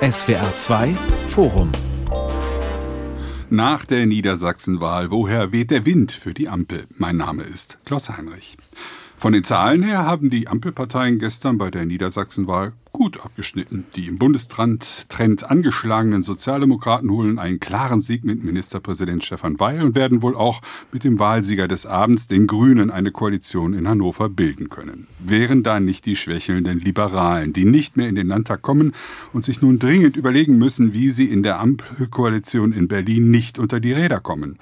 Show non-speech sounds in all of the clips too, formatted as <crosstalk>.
SWR 2 Forum nach der Niedersachsenwahl, woher weht der Wind für die Ampel? Mein Name ist Klaus Heinrich. Von den Zahlen her haben die Ampelparteien gestern bei der Niedersachsenwahl gut abgeschnitten. Die im Bundestrend angeschlagenen Sozialdemokraten holen einen klaren Sieg mit Ministerpräsident Stefan Weil und werden wohl auch mit dem Wahlsieger des Abends, den Grünen, eine Koalition in Hannover bilden können. Wären da nicht die schwächelnden Liberalen, die nicht mehr in den Landtag kommen und sich nun dringend überlegen müssen, wie sie in der Ampelkoalition in Berlin nicht unter die Räder kommen.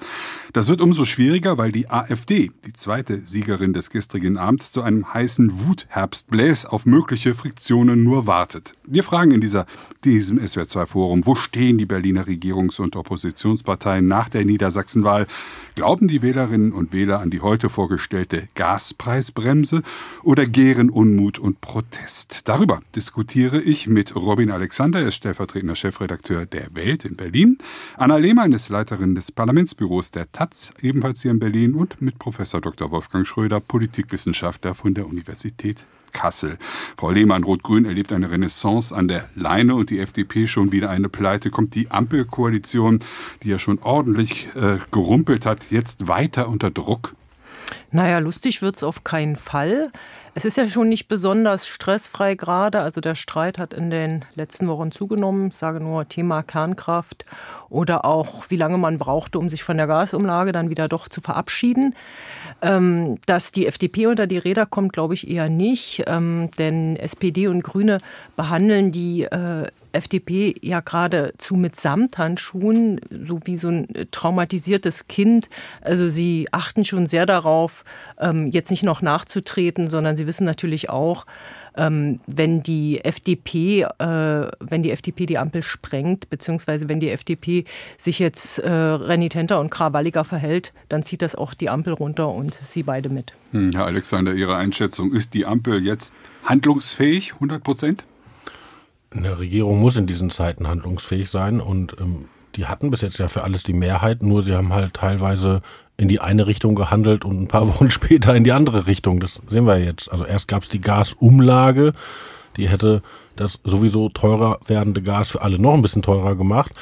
Das wird umso schwieriger, weil die AfD, die zweite Siegerin des gestrigen Abends, zu einem heißen Wutherbst bläst auf mögliche Friktionen nur wartet. Wir fragen in dieser, diesem SWR2-Forum, wo stehen die Berliner Regierungs- und Oppositionsparteien nach der Niedersachsenwahl? Glauben die Wählerinnen und Wähler an die heute vorgestellte Gaspreisbremse oder gären Unmut und Protest? Darüber diskutiere ich mit Robin Alexander, er ist stellvertretender Chefredakteur der Welt in Berlin, Anna Lehmann ist Leiterin des Parlamentsbüros der Taz, ebenfalls hier in Berlin, und mit Professor Dr. Wolfgang Schröder, Politikwissenschaftler von der Universität Kassel. Frau Lehmann, Rot-Grün erlebt eine Renaissance an der Leine und die FDP schon wieder eine Pleite. Kommt die Ampelkoalition, die ja schon ordentlich äh, gerumpelt hat, jetzt weiter unter Druck? Naja, lustig wird es auf keinen Fall. Es ist ja schon nicht besonders stressfrei gerade. Also der Streit hat in den letzten Wochen zugenommen. Ich sage nur Thema Kernkraft oder auch, wie lange man brauchte, um sich von der Gasumlage dann wieder doch zu verabschieden. Ähm, dass die FDP unter die Räder kommt, glaube ich eher nicht. Ähm, denn SPD und Grüne behandeln die äh, FDP ja geradezu mit Samthandschuhen, so wie so ein traumatisiertes Kind. Also sie achten schon sehr darauf, ähm, jetzt nicht noch nachzutreten, sondern sie wissen natürlich auch, ähm, wenn die FDP, äh, wenn die FDP die Ampel sprengt, beziehungsweise wenn die FDP sich jetzt äh, renitenter und krawalliger verhält, dann zieht das auch die Ampel runter und sie beide mit. Hm, Herr Alexander, Ihre Einschätzung, ist die Ampel jetzt handlungsfähig, 100 Prozent? Eine Regierung muss in diesen Zeiten handlungsfähig sein und ähm, die hatten bis jetzt ja für alles die Mehrheit, nur sie haben halt teilweise in die eine Richtung gehandelt und ein paar <laughs> Wochen später in die andere Richtung. Das sehen wir jetzt. Also erst gab es die Gasumlage, die hätte das sowieso teurer werdende Gas für alle noch ein bisschen teurer gemacht.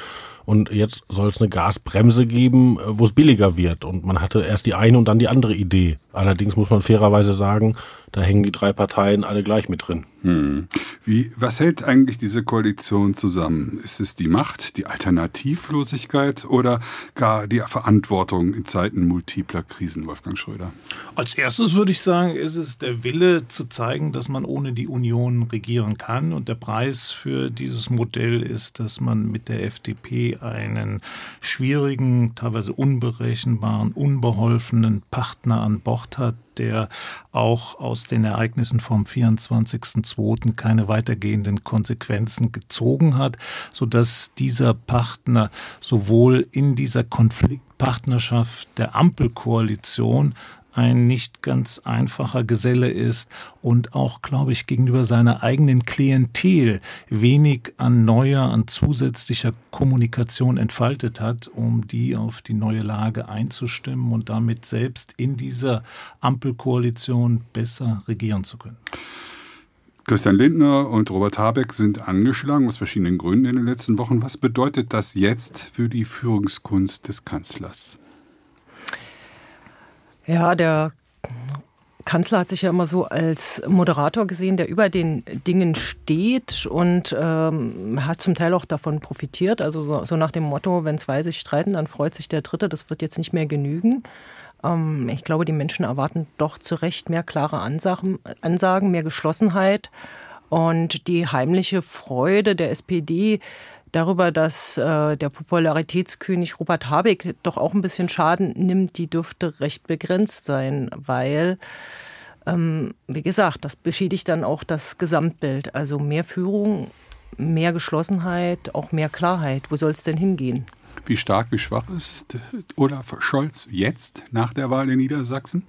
Und jetzt soll es eine Gasbremse geben, wo es billiger wird. Und man hatte erst die eine und dann die andere Idee. Allerdings muss man fairerweise sagen, da hängen die drei Parteien alle gleich mit drin. Hm. Wie, was hält eigentlich diese Koalition zusammen? Ist es die Macht, die Alternativlosigkeit oder gar die Verantwortung in Zeiten multipler Krisen, Wolfgang Schröder? Als erstes würde ich sagen, ist es der Wille zu zeigen, dass man ohne die Union regieren kann. Und der Preis für dieses Modell ist, dass man mit der FDP einen schwierigen, teilweise unberechenbaren, unbeholfenen Partner an Bord hat, der auch aus den Ereignissen vom 24.02. keine weitergehenden Konsequenzen gezogen hat, sodass dieser Partner sowohl in dieser Konfliktpartnerschaft der Ampelkoalition ein nicht ganz einfacher Geselle ist und auch, glaube ich, gegenüber seiner eigenen Klientel wenig an neuer, an zusätzlicher Kommunikation entfaltet hat, um die auf die neue Lage einzustimmen und damit selbst in dieser Ampelkoalition besser regieren zu können. Christian Lindner und Robert Habeck sind angeschlagen aus verschiedenen Gründen in den letzten Wochen. Was bedeutet das jetzt für die Führungskunst des Kanzlers? Ja, der Kanzler hat sich ja immer so als Moderator gesehen, der über den Dingen steht und ähm, hat zum Teil auch davon profitiert. Also so, so nach dem Motto, wenn zwei sich streiten, dann freut sich der Dritte. Das wird jetzt nicht mehr genügen. Ähm, ich glaube, die Menschen erwarten doch zu Recht mehr klare Ansagen, Ansagen mehr Geschlossenheit und die heimliche Freude der SPD darüber, dass äh, der Popularitätskönig Robert Habeck doch auch ein bisschen Schaden nimmt, die dürfte recht begrenzt sein, weil, ähm, wie gesagt, das beschädigt dann auch das Gesamtbild. Also mehr Führung, mehr Geschlossenheit, auch mehr Klarheit. Wo soll es denn hingehen? Wie stark, wie schwach ist Olaf Scholz jetzt nach der Wahl in Niedersachsen?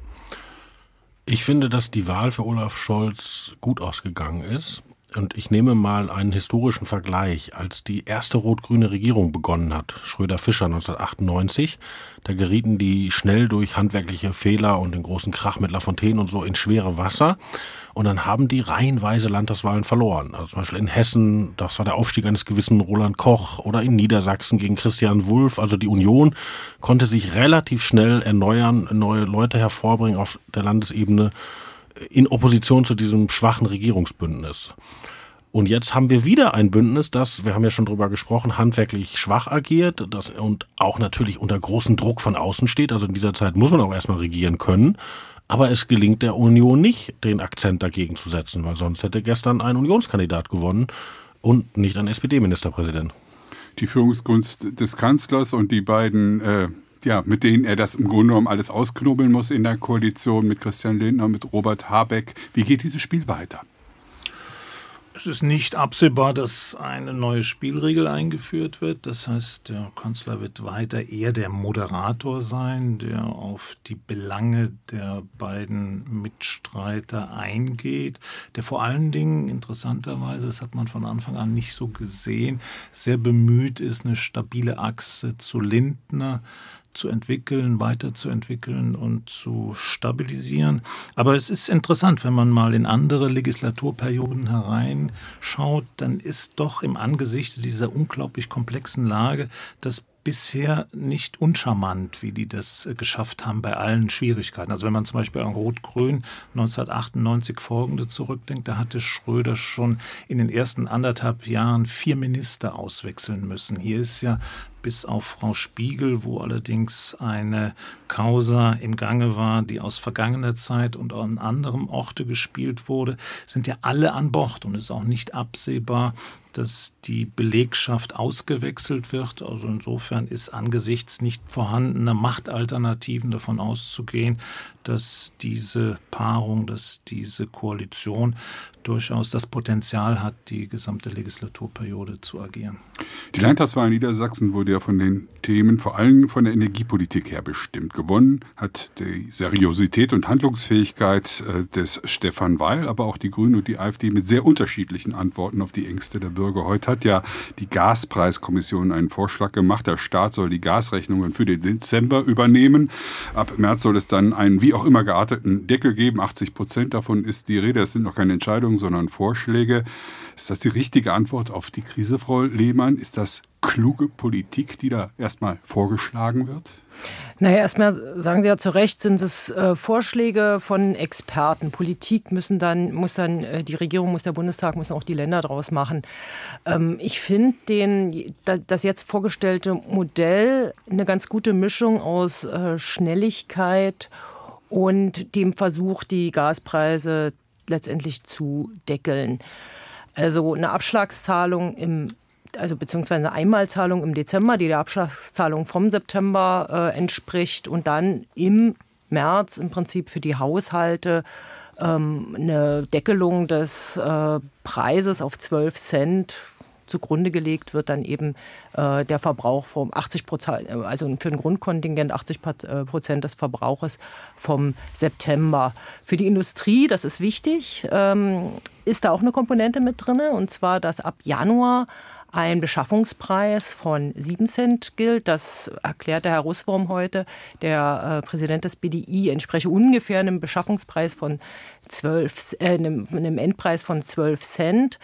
Ich finde, dass die Wahl für Olaf Scholz gut ausgegangen ist. Und ich nehme mal einen historischen Vergleich. Als die erste rot-grüne Regierung begonnen hat, Schröder-Fischer 1998, da gerieten die schnell durch handwerkliche Fehler und den großen Krach mit Lafontaine und so in schwere Wasser. Und dann haben die reihenweise Landtagswahlen verloren. Also zum Beispiel in Hessen, das war der Aufstieg eines gewissen Roland Koch oder in Niedersachsen gegen Christian Wulff. Also die Union konnte sich relativ schnell erneuern, neue Leute hervorbringen auf der Landesebene in Opposition zu diesem schwachen Regierungsbündnis. Und jetzt haben wir wieder ein Bündnis, das, wir haben ja schon drüber gesprochen, handwerklich schwach agiert das, und auch natürlich unter großem Druck von außen steht. Also in dieser Zeit muss man auch erstmal regieren können. Aber es gelingt der Union nicht, den Akzent dagegen zu setzen, weil sonst hätte gestern ein Unionskandidat gewonnen und nicht ein SPD-Ministerpräsident. Die Führungskunst des Kanzlers und die beiden äh, ja, mit denen er das im Grunde genommen alles ausknobeln muss in der Koalition mit Christian Lindner, mit Robert Habeck. Wie geht dieses Spiel weiter? Es ist nicht absehbar, dass eine neue Spielregel eingeführt wird. Das heißt, der Kanzler wird weiter eher der Moderator sein, der auf die Belange der beiden Mitstreiter eingeht, der vor allen Dingen interessanterweise, das hat man von Anfang an nicht so gesehen, sehr bemüht ist, eine stabile Achse zu Lindner zu entwickeln, weiterzuentwickeln und zu stabilisieren. Aber es ist interessant, wenn man mal in andere Legislaturperioden hereinschaut, dann ist doch im Angesicht dieser unglaublich komplexen Lage das bisher nicht uncharmant, wie die das geschafft haben bei allen Schwierigkeiten. Also wenn man zum Beispiel an Rot-Grün 1998 folgende zurückdenkt, da hatte Schröder schon in den ersten anderthalb Jahren vier Minister auswechseln müssen. Hier ist ja bis auf Frau Spiegel, wo allerdings eine Causa im Gange war, die aus vergangener Zeit und an anderem Orte gespielt wurde, sind ja alle an Bord und ist auch nicht absehbar, dass die Belegschaft ausgewechselt wird. Also insofern ist angesichts nicht vorhandener Machtalternativen davon auszugehen, dass diese Paarung, dass diese Koalition durchaus das Potenzial hat, die gesamte Legislaturperiode zu agieren. Die Landtagswahl in Niedersachsen wurde ja von den Themen vor allem von der Energiepolitik her bestimmt. Gewonnen hat die Seriosität und Handlungsfähigkeit äh, des Stefan Weil, aber auch die Grünen und die AfD mit sehr unterschiedlichen Antworten auf die Ängste der Bürger. Heute hat ja die Gaspreiskommission einen Vorschlag gemacht. Der Staat soll die Gasrechnungen für den Dezember übernehmen. Ab März soll es dann einen wie auch immer gearteten Deckel geben. 80 Prozent davon ist die Rede. Es sind noch keine Entscheidungen, sondern Vorschläge. Ist das die richtige Antwort auf die Krise, Frau Lehmann? Ist das kluge Politik, die da erstmal vorgeschlagen wird? Naja, erstmal sagen Sie ja zu Recht, sind es äh, Vorschläge von Experten. Politik müssen dann, muss dann, äh, die Regierung muss der Bundestag, müssen auch die Länder draus machen. Ähm, ich finde den, das jetzt vorgestellte Modell eine ganz gute Mischung aus äh, Schnelligkeit und dem Versuch, die Gaspreise letztendlich zu deckeln. Also eine Abschlagszahlung im also beziehungsweise eine Einmalzahlung im Dezember, die der Abschlagszahlung vom September äh, entspricht und dann im März im Prinzip für die Haushalte ähm, eine Deckelung des äh, Preises auf 12 Cent zugrunde gelegt wird dann eben äh, der Verbrauch vom 80 Prozent, also für ein Grundkontingent 80 äh, Prozent des Verbrauches vom September. Für die Industrie, das ist wichtig, ähm, ist da auch eine Komponente mit drin, und zwar, dass ab Januar ein Beschaffungspreis von 7 Cent gilt. Das erklärte Herr Russwurm heute, der äh, Präsident des BDI, entspreche ungefähr einem Beschaffungspreis von 12, äh, einem, einem Endpreis von 12 Cent.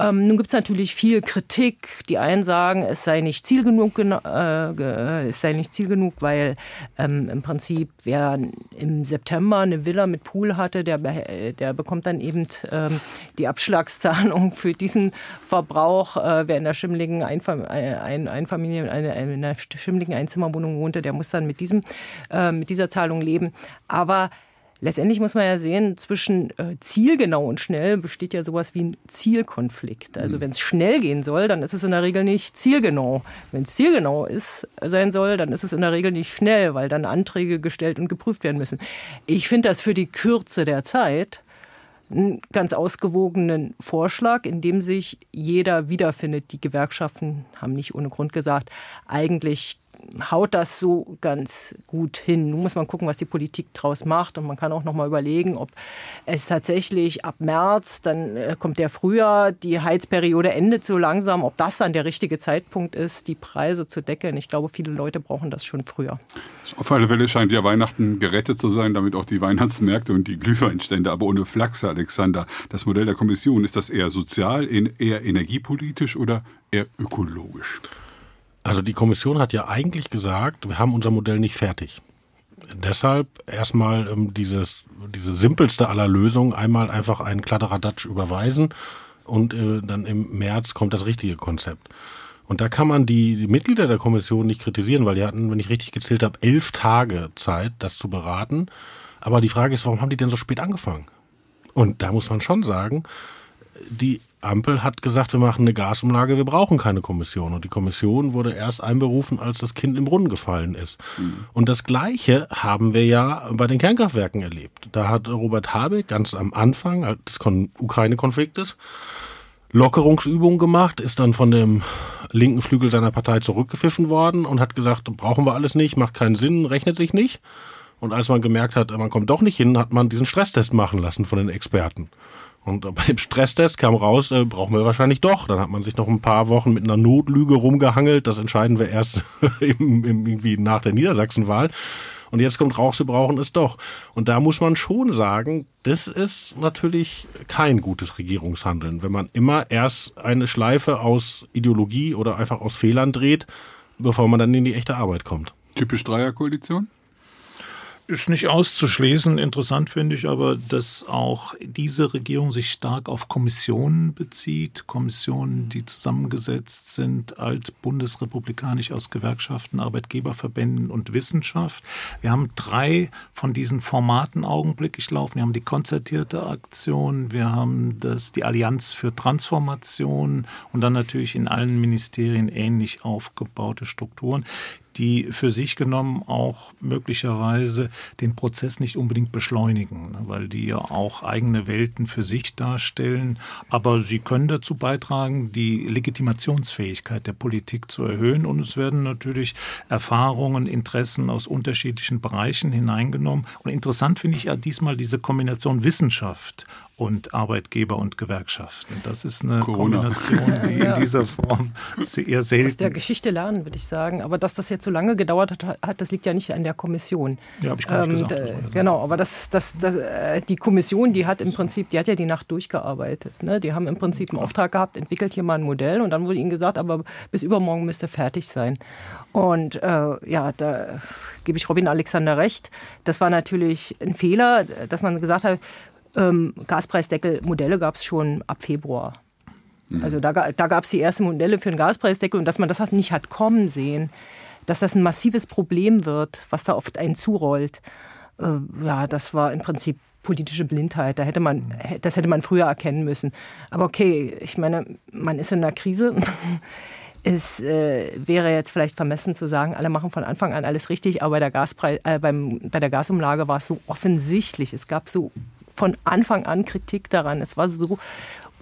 Ähm, nun gibt es natürlich viel Kritik. Die einen sagen, es sei nicht Ziel genug, äh, es sei nicht Ziel genug, weil ähm, im Prinzip wer im September eine Villa mit Pool hatte, der, der bekommt dann eben ähm, die Abschlagszahlung für diesen Verbrauch. Äh, wer in der schimmligen Einfam ein, Einfamilien, eine, in einer schimmligen Einzimmerwohnung wohnte, der muss dann mit diesem, äh, mit dieser Zahlung leben. Aber Letztendlich muss man ja sehen, zwischen äh, zielgenau und schnell besteht ja sowas wie ein Zielkonflikt. Also mhm. wenn es schnell gehen soll, dann ist es in der Regel nicht zielgenau. Wenn es zielgenau ist, sein soll, dann ist es in der Regel nicht schnell, weil dann Anträge gestellt und geprüft werden müssen. Ich finde das für die Kürze der Zeit einen ganz ausgewogenen Vorschlag, in dem sich jeder wiederfindet. Die Gewerkschaften haben nicht ohne Grund gesagt, eigentlich haut das so ganz gut hin. Nun muss man gucken, was die Politik draus macht. Und man kann auch noch mal überlegen, ob es tatsächlich ab März, dann äh, kommt der Frühjahr, die Heizperiode endet so langsam, ob das dann der richtige Zeitpunkt ist, die Preise zu deckeln. Ich glaube, viele Leute brauchen das schon früher. Auf alle Fälle scheint ja Weihnachten gerettet zu sein, damit auch die Weihnachtsmärkte und die Glühweinstände. Aber ohne Flachse, Alexander. Das Modell der Kommission, ist das eher sozial, eher energiepolitisch oder eher ökologisch? Also die Kommission hat ja eigentlich gesagt, wir haben unser Modell nicht fertig. Deshalb erstmal ähm, dieses, diese simpelste aller Lösungen, einmal einfach einen Kladderadatsch überweisen und äh, dann im März kommt das richtige Konzept. Und da kann man die, die Mitglieder der Kommission nicht kritisieren, weil die hatten, wenn ich richtig gezählt habe, elf Tage Zeit, das zu beraten. Aber die Frage ist, warum haben die denn so spät angefangen? Und da muss man schon sagen, die Ampel hat gesagt, wir machen eine Gasumlage, wir brauchen keine Kommission. Und die Kommission wurde erst einberufen, als das Kind im Brunnen gefallen ist. Mhm. Und das Gleiche haben wir ja bei den Kernkraftwerken erlebt. Da hat Robert Habeck ganz am Anfang des Ukraine-Konfliktes Lockerungsübungen gemacht, ist dann von dem linken Flügel seiner Partei zurückgepfiffen worden und hat gesagt, brauchen wir alles nicht, macht keinen Sinn, rechnet sich nicht. Und als man gemerkt hat, man kommt doch nicht hin, hat man diesen Stresstest machen lassen von den Experten. Und bei dem Stresstest kam raus, äh, brauchen wir wahrscheinlich doch. Dann hat man sich noch ein paar Wochen mit einer Notlüge rumgehangelt. Das entscheiden wir erst <laughs> irgendwie nach der Niedersachsenwahl. Und jetzt kommt raus, wir brauchen es doch. Und da muss man schon sagen, das ist natürlich kein gutes Regierungshandeln, wenn man immer erst eine Schleife aus Ideologie oder einfach aus Fehlern dreht, bevor man dann in die echte Arbeit kommt. Typisch Dreierkoalition? Ist nicht auszuschließen. Interessant finde ich aber, dass auch diese Regierung sich stark auf Kommissionen bezieht. Kommissionen, die zusammengesetzt sind, alt bundesrepublikanisch aus Gewerkschaften, Arbeitgeberverbänden und Wissenschaft. Wir haben drei von diesen Formaten augenblicklich laufen. Wir haben die konzertierte Aktion, wir haben das, die Allianz für Transformation und dann natürlich in allen Ministerien ähnlich aufgebaute Strukturen die für sich genommen auch möglicherweise den Prozess nicht unbedingt beschleunigen, ne, weil die ja auch eigene Welten für sich darstellen. Aber sie können dazu beitragen, die Legitimationsfähigkeit der Politik zu erhöhen. Und es werden natürlich Erfahrungen, Interessen aus unterschiedlichen Bereichen hineingenommen. Und interessant finde ich ja diesmal diese Kombination Wissenschaft und Arbeitgeber und Gewerkschaften. Das ist eine Corona. Kombination, die ja. in dieser Form eher selten. Aus der Geschichte lernen, würde ich sagen. Aber dass das jetzt so lange gedauert hat, das liegt ja nicht an der Kommission. Ja, habe ich gar nicht ähm, gesagt. Genau, aber das, das, das, äh, die Kommission, die hat im Prinzip, die hat ja die Nacht durchgearbeitet. Ne? Die haben im Prinzip einen Auftrag gehabt, entwickelt hier mal ein Modell und dann wurde ihnen gesagt, aber bis übermorgen müsste fertig sein. Und äh, ja, da gebe ich Robin Alexander recht. Das war natürlich ein Fehler, dass man gesagt hat, ähm, Gaspreisdeckel-Modelle gab es schon ab Februar. Mhm. Also da, da gab es die ersten Modelle für den Gaspreisdeckel und dass man das nicht hat kommen sehen, dass das ein massives Problem wird, was da oft einen zurollt. Äh, ja, das war im Prinzip politische Blindheit. Da hätte man, das hätte man früher erkennen müssen. Aber okay, ich meine, man ist in einer Krise. <laughs> Es äh, wäre jetzt vielleicht vermessen zu sagen, alle machen von Anfang an alles richtig, aber bei der, Gaspreis, äh, beim, bei der Gasumlage war es so offensichtlich. Es gab so von Anfang an Kritik daran. Es war so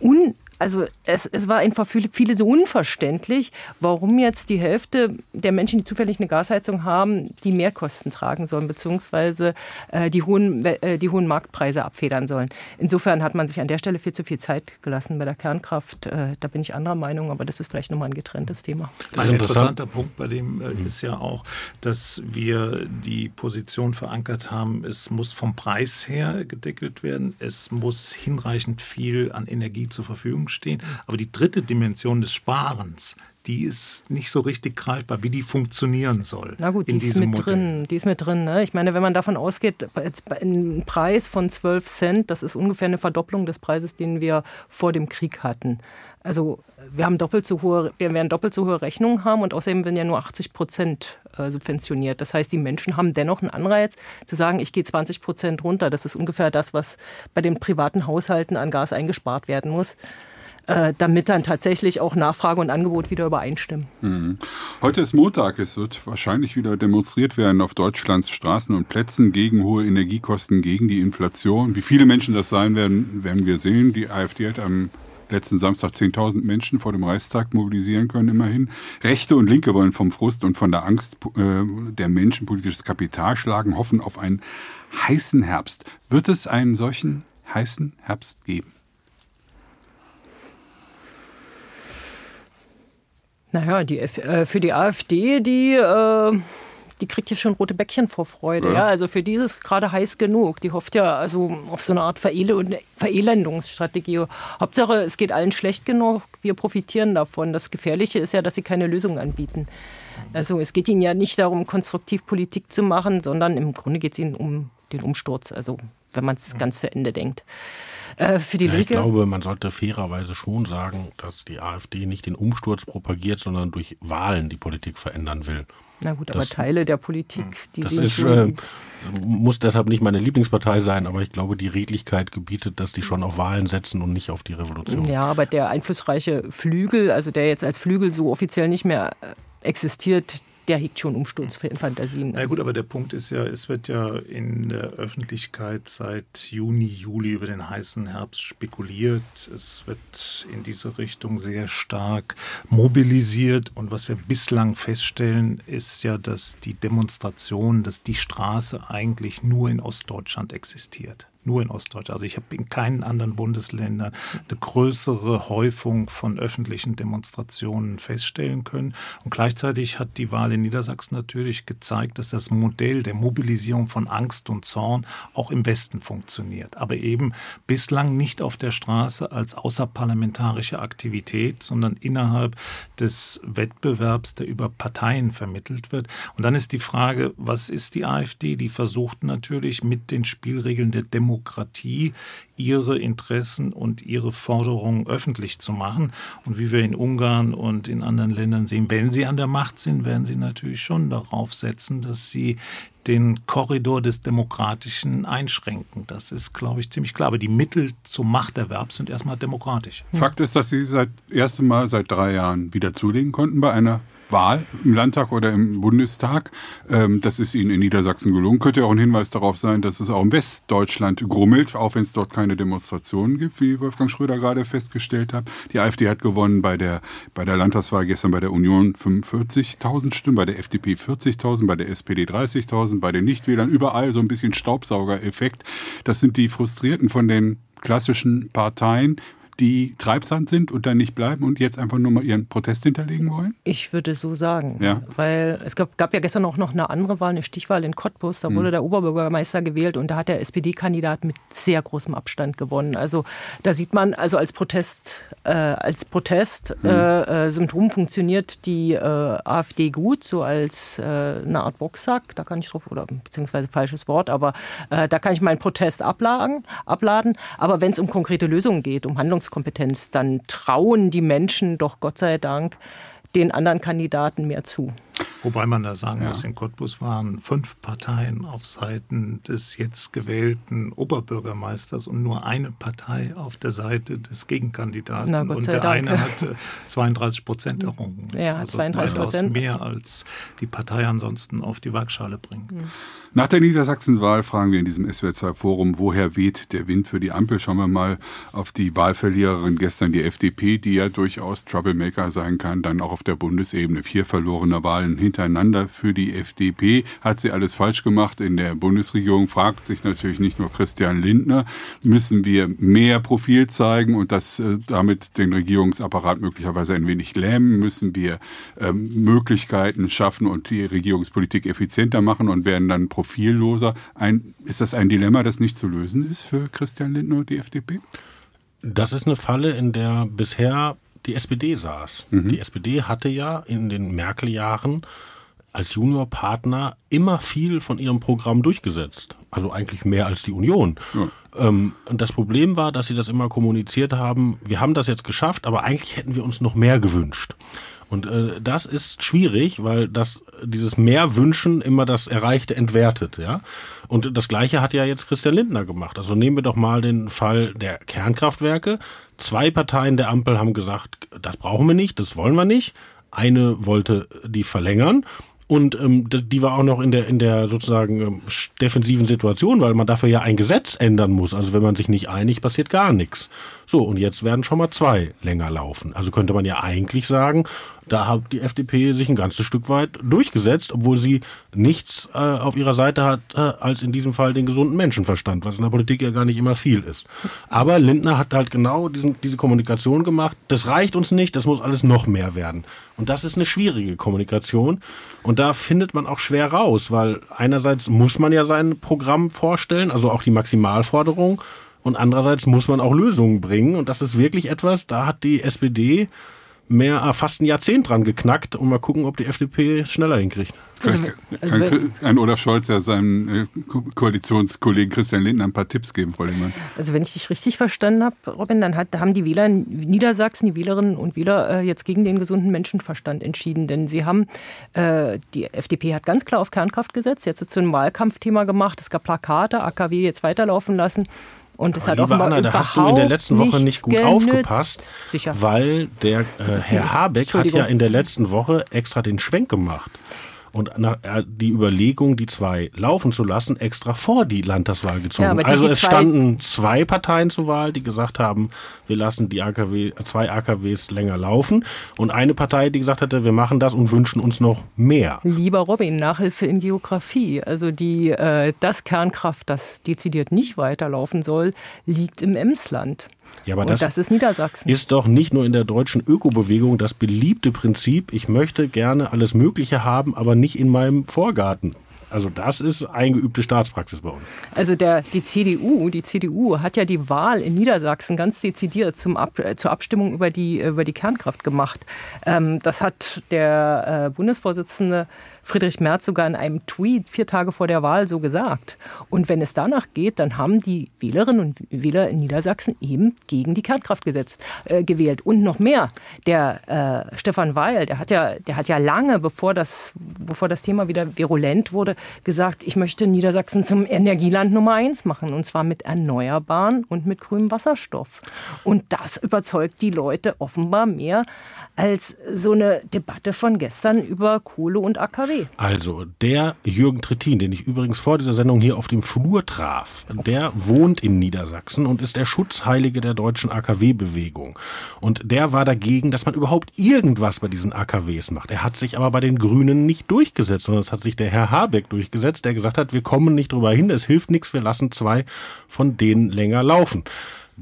un also es, es war einfach für viele so unverständlich, warum jetzt die Hälfte der Menschen, die zufällig eine Gasheizung haben, die Mehrkosten tragen sollen, beziehungsweise äh, die, hohen, äh, die hohen Marktpreise abfedern sollen. Insofern hat man sich an der Stelle viel zu viel Zeit gelassen bei der Kernkraft. Äh, da bin ich anderer Meinung, aber das ist vielleicht nochmal ein getrenntes Thema. Ein interessanter Punkt bei dem äh, ist ja auch, dass wir die Position verankert haben, es muss vom Preis her gedeckelt werden, es muss hinreichend viel an Energie zur Verfügung stehen. Aber die dritte Dimension des Sparens, die ist nicht so richtig greifbar, wie die funktionieren soll. Na gut, die ist mit Modell. drin. Die ist mit drin. Ne? Ich meine, wenn man davon ausgeht, ein Preis von 12 Cent, das ist ungefähr eine Verdopplung des Preises, den wir vor dem Krieg hatten. Also wir haben doppelt so hohe, wir werden doppelt so hohe Rechnungen haben und außerdem werden ja nur 80 Prozent äh, subventioniert. Das heißt, die Menschen haben dennoch einen Anreiz zu sagen, ich gehe 20 Prozent runter. Das ist ungefähr das, was bei den privaten Haushalten an Gas eingespart werden muss. Äh, damit dann tatsächlich auch Nachfrage und Angebot wieder übereinstimmen. Mhm. Heute ist Montag. Es wird wahrscheinlich wieder demonstriert werden auf Deutschlands Straßen und Plätzen gegen hohe Energiekosten, gegen die Inflation. Wie viele Menschen das sein werden, werden wir sehen. Die AfD hat am letzten Samstag 10.000 Menschen vor dem Reichstag mobilisieren können, immerhin. Rechte und Linke wollen vom Frust und von der Angst äh, der Menschen politisches Kapital schlagen, hoffen auf einen heißen Herbst. Wird es einen solchen heißen Herbst geben? Naja, die, äh, für die AfD, die, äh, die kriegt ja schon rote Bäckchen vor Freude. Ja. ja. Also für dieses gerade heiß genug. Die hofft ja also auf so eine Art Verele Verelendungsstrategie. Hauptsache, es geht allen schlecht genug, wir profitieren davon. Das Gefährliche ist ja, dass sie keine Lösung anbieten. Also es geht ihnen ja nicht darum, konstruktiv Politik zu machen, sondern im Grunde geht es ihnen um den Umsturz. Also wenn man es ganz zu Ende denkt. Äh, für die ja, Linke. Ich glaube, man sollte fairerweise schon sagen, dass die AfD nicht den Umsturz propagiert, sondern durch Wahlen die Politik verändern will. Na gut, das, aber Teile der Politik, die das ist, äh, muss deshalb nicht meine Lieblingspartei sein, aber ich glaube, die Redlichkeit gebietet, dass die schon auf Wahlen setzen und nicht auf die Revolution. Ja, aber der einflussreiche Flügel, also der jetzt als Flügel so offiziell nicht mehr äh, existiert, der hegt schon Umsturzfantasien. Na gut, aber der Punkt ist ja, es wird ja in der Öffentlichkeit seit Juni, Juli über den heißen Herbst spekuliert. Es wird in diese Richtung sehr stark mobilisiert. Und was wir bislang feststellen, ist ja, dass die Demonstration, dass die Straße eigentlich nur in Ostdeutschland existiert nur in Ostdeutschland. Also ich habe in keinen anderen Bundesländern eine größere Häufung von öffentlichen Demonstrationen feststellen können. Und gleichzeitig hat die Wahl in Niedersachsen natürlich gezeigt, dass das Modell der Mobilisierung von Angst und Zorn auch im Westen funktioniert. Aber eben bislang nicht auf der Straße als außerparlamentarische Aktivität, sondern innerhalb des Wettbewerbs, der über Parteien vermittelt wird. Und dann ist die Frage, was ist die AfD? Die versucht natürlich mit den Spielregeln der Demokratie Demokratie ihre Interessen und ihre Forderungen öffentlich zu machen. Und wie wir in Ungarn und in anderen Ländern sehen, wenn sie an der Macht sind, werden sie natürlich schon darauf setzen, dass sie den Korridor des Demokratischen einschränken. Das ist, glaube ich, ziemlich klar. Aber die Mittel zum Machterwerb sind erstmal demokratisch. Fakt ist, dass Sie seit erstem Mal seit drei Jahren wieder zulegen konnten bei einer Wahl im Landtag oder im Bundestag. Ähm, das ist Ihnen in Niedersachsen gelungen. Könnte auch ein Hinweis darauf sein, dass es auch in Westdeutschland grummelt, auch wenn es dort keine Demonstrationen gibt, wie Wolfgang Schröder gerade festgestellt hat. Die AfD hat gewonnen bei der, bei der Landtagswahl gestern bei der Union 45.000 Stimmen, bei der FDP 40.000, bei der SPD 30.000, bei den Nichtwählern überall so ein bisschen Staubsaugereffekt. Das sind die Frustrierten von den klassischen Parteien die Treibsand sind und dann nicht bleiben und jetzt einfach nur mal ihren Protest hinterlegen wollen? Ich würde so sagen. Ja. Weil es gab, gab ja gestern auch noch eine andere Wahl, eine Stichwahl in Cottbus. Da wurde hm. der Oberbürgermeister gewählt und da hat der SPD-Kandidat mit sehr großem Abstand gewonnen. Also da sieht man, also als Protest, äh, als Protest hm. äh, äh, funktioniert die äh, AfD gut, so als äh, eine Art Boxsack. Da kann ich drauf, oder beziehungsweise falsches Wort, aber äh, da kann ich meinen Protest abladen. abladen. Aber wenn es um konkrete Lösungen geht, um Handlungs Entscheidungskompetenz, dann trauen die Menschen doch Gott sei Dank den anderen Kandidaten mehr zu. Wobei man da sagen ja. muss, in Cottbus waren fünf Parteien auf Seiten des jetzt gewählten Oberbürgermeisters und nur eine Partei auf der Seite des Gegenkandidaten. Na, und der Dank. eine hatte 32 Prozent errungen. Ja, also 32 Prozent. mehr als die Partei ansonsten auf die Waagschale bringt. Mhm. Nach der Niedersachsenwahl fragen wir in diesem SWR2-Forum, woher weht der Wind für die Ampel? Schauen wir mal auf die Wahlverliererin gestern, die FDP, die ja durchaus Troublemaker sein kann, dann auch auf der Bundesebene. Vier verlorene Wahlen hintereinander für die FDP. Hat sie alles falsch gemacht in der Bundesregierung? Fragt sich natürlich nicht nur Christian Lindner. Müssen wir mehr Profil zeigen und das äh, damit den Regierungsapparat möglicherweise ein wenig lähmen? Müssen wir ähm, Möglichkeiten schaffen und die Regierungspolitik effizienter machen und werden dann profilloser. Ein, ist das ein Dilemma, das nicht zu lösen ist für Christian Lindner und die FDP? Das ist eine Falle, in der bisher die SPD saß. Mhm. Die SPD hatte ja in den Merkel-Jahren als Juniorpartner immer viel von ihrem Programm durchgesetzt. Also eigentlich mehr als die Union. Ja. Ähm, und das Problem war, dass sie das immer kommuniziert haben, wir haben das jetzt geschafft, aber eigentlich hätten wir uns noch mehr gewünscht. Und äh, das ist schwierig, weil das dieses Mehrwünschen immer das Erreichte entwertet, ja. Und das Gleiche hat ja jetzt Christian Lindner gemacht. Also nehmen wir doch mal den Fall der Kernkraftwerke. Zwei Parteien der Ampel haben gesagt, das brauchen wir nicht, das wollen wir nicht. Eine wollte die verlängern und ähm, die war auch noch in der in der sozusagen ähm, defensiven Situation, weil man dafür ja ein Gesetz ändern muss. Also wenn man sich nicht einigt, passiert gar nichts. So, und jetzt werden schon mal zwei länger laufen. Also könnte man ja eigentlich sagen, da hat die FDP sich ein ganzes Stück weit durchgesetzt, obwohl sie nichts äh, auf ihrer Seite hat, äh, als in diesem Fall den gesunden Menschenverstand, was in der Politik ja gar nicht immer viel ist. Aber Lindner hat halt genau diesen, diese Kommunikation gemacht. Das reicht uns nicht, das muss alles noch mehr werden. Und das ist eine schwierige Kommunikation. Und da findet man auch schwer raus, weil einerseits muss man ja sein Programm vorstellen, also auch die Maximalforderung. Und andererseits muss man auch Lösungen bringen. Und das ist wirklich etwas, da hat die SPD mehr, äh, fast ein Jahrzehnt dran geknackt und mal gucken, ob die FDP es schneller hinkriegt. Also, also kann ein Olaf Scholz ja seinem äh, Koalitionskollegen Christian Lindner ein paar Tipps geben, Frau Lehmann. Also wenn ich dich richtig verstanden habe, Robin, dann hat, haben die Wähler in Niedersachsen, die Wählerinnen und Wähler äh, jetzt gegen den gesunden Menschenverstand entschieden. Denn sie haben, äh, die FDP hat ganz klar auf Kernkraft gesetzt, jetzt zu einem Wahlkampfthema gemacht, es gab Plakate, AKW jetzt weiterlaufen lassen. Und es hat offenbar Anna, da hast du in der letzten Woche nicht gut genützt. aufgepasst, Sicher. weil der äh, Herr Habeck hat ja in der letzten Woche extra den Schwenk gemacht und die Überlegung, die zwei laufen zu lassen, extra vor die Landtagswahl gezogen. Ja, also es standen zwei Parteien zur Wahl, die gesagt haben, wir lassen die AKW, zwei AKWs länger laufen und eine Partei, die gesagt hatte, wir machen das und wünschen uns noch mehr. Lieber Robin, Nachhilfe in Geografie. Also die, äh, das Kernkraft, das dezidiert nicht weiterlaufen soll, liegt im Emsland. Ja, aber das, das, ist Niedersachsen. Ist doch nicht nur in der deutschen Ökobewegung das beliebte Prinzip, ich möchte gerne alles Mögliche haben, aber nicht in meinem Vorgarten. Also das ist eingeübte Staatspraxis bei uns. Also der, die CDU, die CDU hat ja die Wahl in Niedersachsen ganz dezidiert zum Ab, äh, zur Abstimmung über die, über die Kernkraft gemacht. Ähm, das hat der äh, Bundesvorsitzende Friedrich Merz sogar in einem Tweet vier Tage vor der Wahl so gesagt. Und wenn es danach geht, dann haben die Wählerinnen und Wähler in Niedersachsen eben gegen die Kernkraft gesetzt, äh, gewählt. Und noch mehr, der äh, Stefan Weil, der hat ja, der hat ja lange, bevor das, bevor das Thema wieder virulent wurde, gesagt, ich möchte Niedersachsen zum Energieland Nummer eins machen. Und zwar mit Erneuerbaren und mit grünem Wasserstoff. Und das überzeugt die Leute offenbar mehr als so eine Debatte von gestern über Kohle und AKW. Also, der Jürgen Trittin, den ich übrigens vor dieser Sendung hier auf dem Flur traf, der wohnt in Niedersachsen und ist der Schutzheilige der deutschen AKW-Bewegung. Und der war dagegen, dass man überhaupt irgendwas bei diesen AKWs macht. Er hat sich aber bei den Grünen nicht durchgesetzt, sondern es hat sich der Herr Habeck durchgesetzt, der gesagt hat, wir kommen nicht drüber hin, es hilft nichts, wir lassen zwei von denen länger laufen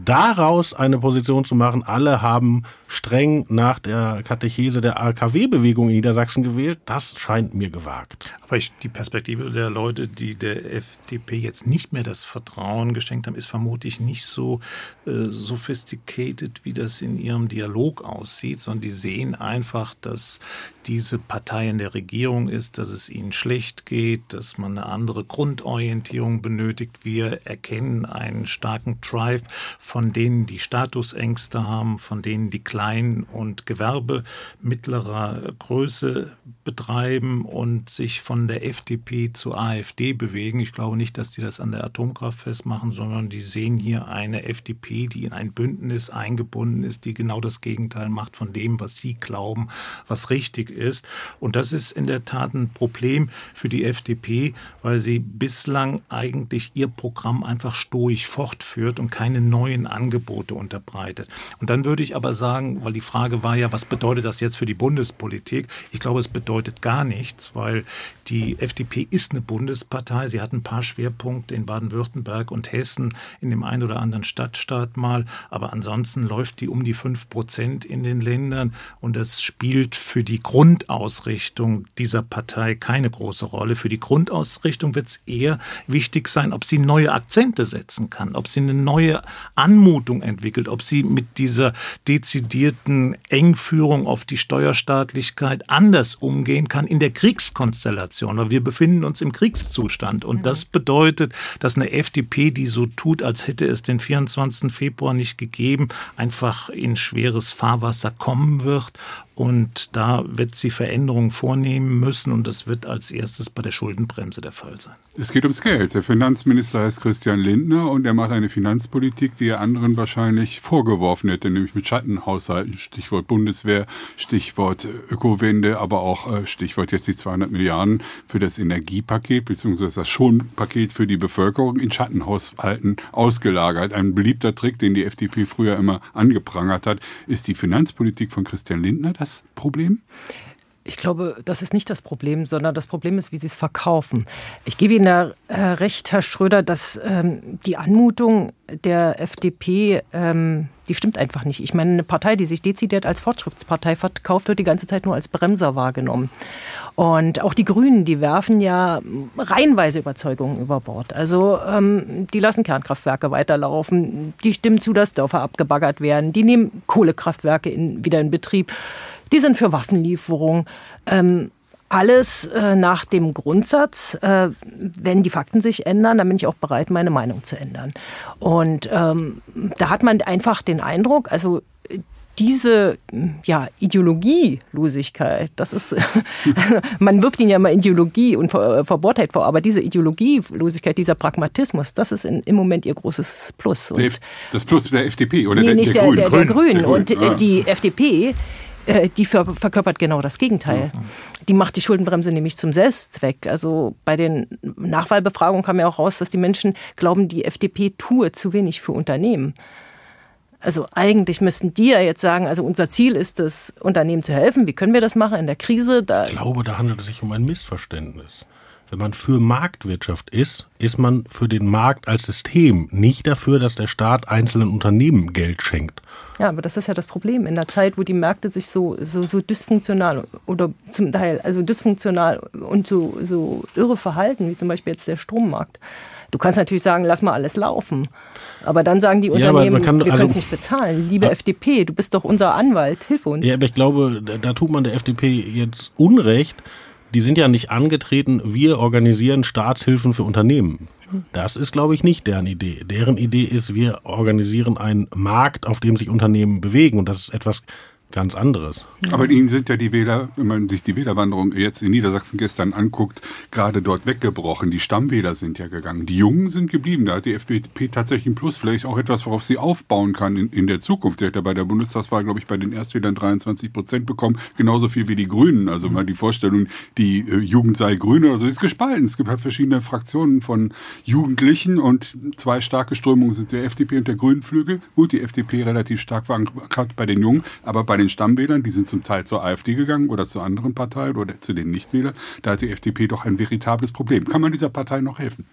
daraus eine Position zu machen, alle haben streng nach der Katechese der AKW-Bewegung in Niedersachsen gewählt, das scheint mir gewagt. Aber ich, die Perspektive der Leute, die der FDP jetzt nicht mehr das Vertrauen geschenkt haben, ist vermutlich nicht so äh, sophisticated, wie das in ihrem Dialog aussieht, sondern die sehen einfach, dass diese Partei in der Regierung ist, dass es ihnen schlecht geht, dass man eine andere Grundorientierung benötigt. Wir erkennen einen starken Drive von denen, die Statusängste haben, von denen, die Klein- und Gewerbe mittlerer Größe betreiben und sich von der FDP zur AfD bewegen. Ich glaube nicht, dass die das an der Atomkraft festmachen, sondern die sehen hier eine FDP, die in ein Bündnis eingebunden ist, die genau das Gegenteil macht von dem, was sie glauben, was richtig ist. Und das ist in der Tat ein Problem für die FDP, weil sie bislang eigentlich ihr Programm einfach stoisch fortführt und keine neuen Angebote unterbreitet. Und dann würde ich aber sagen, weil die Frage war ja, was bedeutet das jetzt für die Bundespolitik? Ich glaube, es bedeutet gar nichts, weil die FDP ist eine Bundespartei. Sie hat ein paar Schwerpunkte in Baden-Württemberg und Hessen, in dem einen oder anderen Stadtstaat mal. Aber ansonsten läuft die um die fünf Prozent in den Ländern. Und das spielt für die Grundausrichtung dieser Partei keine große Rolle. Für die Grundausrichtung wird es eher wichtig sein, ob sie neue Akzente setzen kann, ob sie eine neue Anmutung entwickelt, ob sie mit dieser dezidierten Engführung auf die Steuerstaatlichkeit anders umgehen kann in der Kriegskonstellation. Weil wir befinden uns im Kriegszustand. Und mhm. das bedeutet, dass eine FDP, die so tut, als hätte es den 24. Februar nicht gegeben, einfach in schweres Fahrwasser kommen wird und da wird sie Veränderungen vornehmen müssen und das wird als erstes bei der Schuldenbremse der Fall sein. Es geht ums Geld. Der Finanzminister heißt Christian Lindner und er macht eine Finanzpolitik, die der anderen wahrscheinlich vorgeworfen hätte, nämlich mit Schattenhaushalten. Stichwort Bundeswehr, Stichwort Ökowende, aber auch äh, Stichwort jetzt die 200 Milliarden für das Energiepaket beziehungsweise das Schonpaket für die Bevölkerung in Schattenhaushalten ausgelagert. Ein beliebter Trick, den die FDP früher immer angeprangert hat. Ist die Finanzpolitik von Christian Lindner das Problem? Ich glaube, das ist nicht das Problem, sondern das Problem ist, wie sie es verkaufen. Ich gebe Ihnen da äh, recht, Herr Schröder, dass ähm, die Anmutung der FDP, ähm, die stimmt einfach nicht. Ich meine, eine Partei, die sich dezidiert als Fortschrittspartei verkauft, wird die ganze Zeit nur als Bremser wahrgenommen. Und auch die Grünen, die werfen ja reihenweise Überzeugungen über Bord. Also ähm, die lassen Kernkraftwerke weiterlaufen, die stimmen zu, dass Dörfer abgebaggert werden, die nehmen Kohlekraftwerke in, wieder in Betrieb. Die sind für Waffenlieferungen. Ähm, alles äh, nach dem Grundsatz, äh, wenn die Fakten sich ändern, dann bin ich auch bereit, meine Meinung zu ändern. Und ähm, da hat man einfach den Eindruck, also diese ja, Ideologielosigkeit, das ist, <laughs> man wirft ihnen ja mal Ideologie und Ver Verbohrtheit vor, aber diese Ideologielosigkeit, dieser Pragmatismus, das ist in, im Moment ihr großes Plus. Und das Plus der FDP oder nee, der, nicht der, der, Grünen? der, der Grünen. Der Grünen. Und äh, Ah. die FDP äh, die ver verkörpert genau das Gegenteil. Die macht die Schuldenbremse nämlich zum Selbstzweck. Also bei den Nachwahlbefragungen kam ja auch raus, dass die Menschen glauben, die FDP tue zu wenig für Unternehmen. Also eigentlich müssten die ja jetzt sagen, also unser Ziel ist es, Unternehmen zu helfen. Wie können wir das machen in der Krise? Da Ich glaube, da handelt es sich um ein Missverständnis. Wenn man für Marktwirtschaft ist, ist man für den Markt als System, nicht dafür, dass der Staat einzelnen Unternehmen Geld schenkt. Ja, aber das ist ja das Problem. In der Zeit, wo die Märkte sich so, so, so dysfunktional oder zum Teil also dysfunktional und so, so irre verhalten, wie zum Beispiel jetzt der Strommarkt. Du kannst natürlich sagen, lass mal alles laufen. Aber dann sagen die Ja, Unternehmen, man kann- wir also- können es nicht bezahlen. Liebe FDP, du bist doch unser Anwalt, hilf uns. Ja, aber ich glaube, da tut man der FDP jetzt Unrecht. Die sind ja nicht angetreten, wir organisieren Staatshilfen für Unternehmen. Das ist, glaube ich, nicht deren Idee. Deren Idee ist, wir organisieren einen Markt, auf dem sich Unternehmen bewegen. Und das ist etwas ganz anderes. Aber Ihnen sind ja die Wähler, wenn man sich die Wählerwanderung jetzt in Niedersachsen gestern anguckt, gerade dort weggebrochen. Die Stammwähler sind ja gegangen. Die Jungen sind geblieben. Da hat die FDP tatsächlich einen Plus. Vielleicht auch etwas, worauf sie aufbauen kann in, in der Zukunft. Sie hat ja bei der Bundestagswahl, glaube ich, bei den Erstwählern 23 Prozent bekommen. Genauso viel wie die Grünen. Also mal die Vorstellung, die äh, Jugend sei grün oder so, ist gespalten. Es gibt halt verschiedene Fraktionen von Jugendlichen und zwei starke Strömungen sind der FDP und der Grünen Flügel. Gut, die FDP relativ stark verankert bei den Jungen, aber bei den Stammwählern, die sind zum Teil zur AfD gegangen oder zu anderen Parteien oder zu den Nichtwählern, da hat die FDP doch ein veritables Problem. Kann man dieser Partei noch helfen?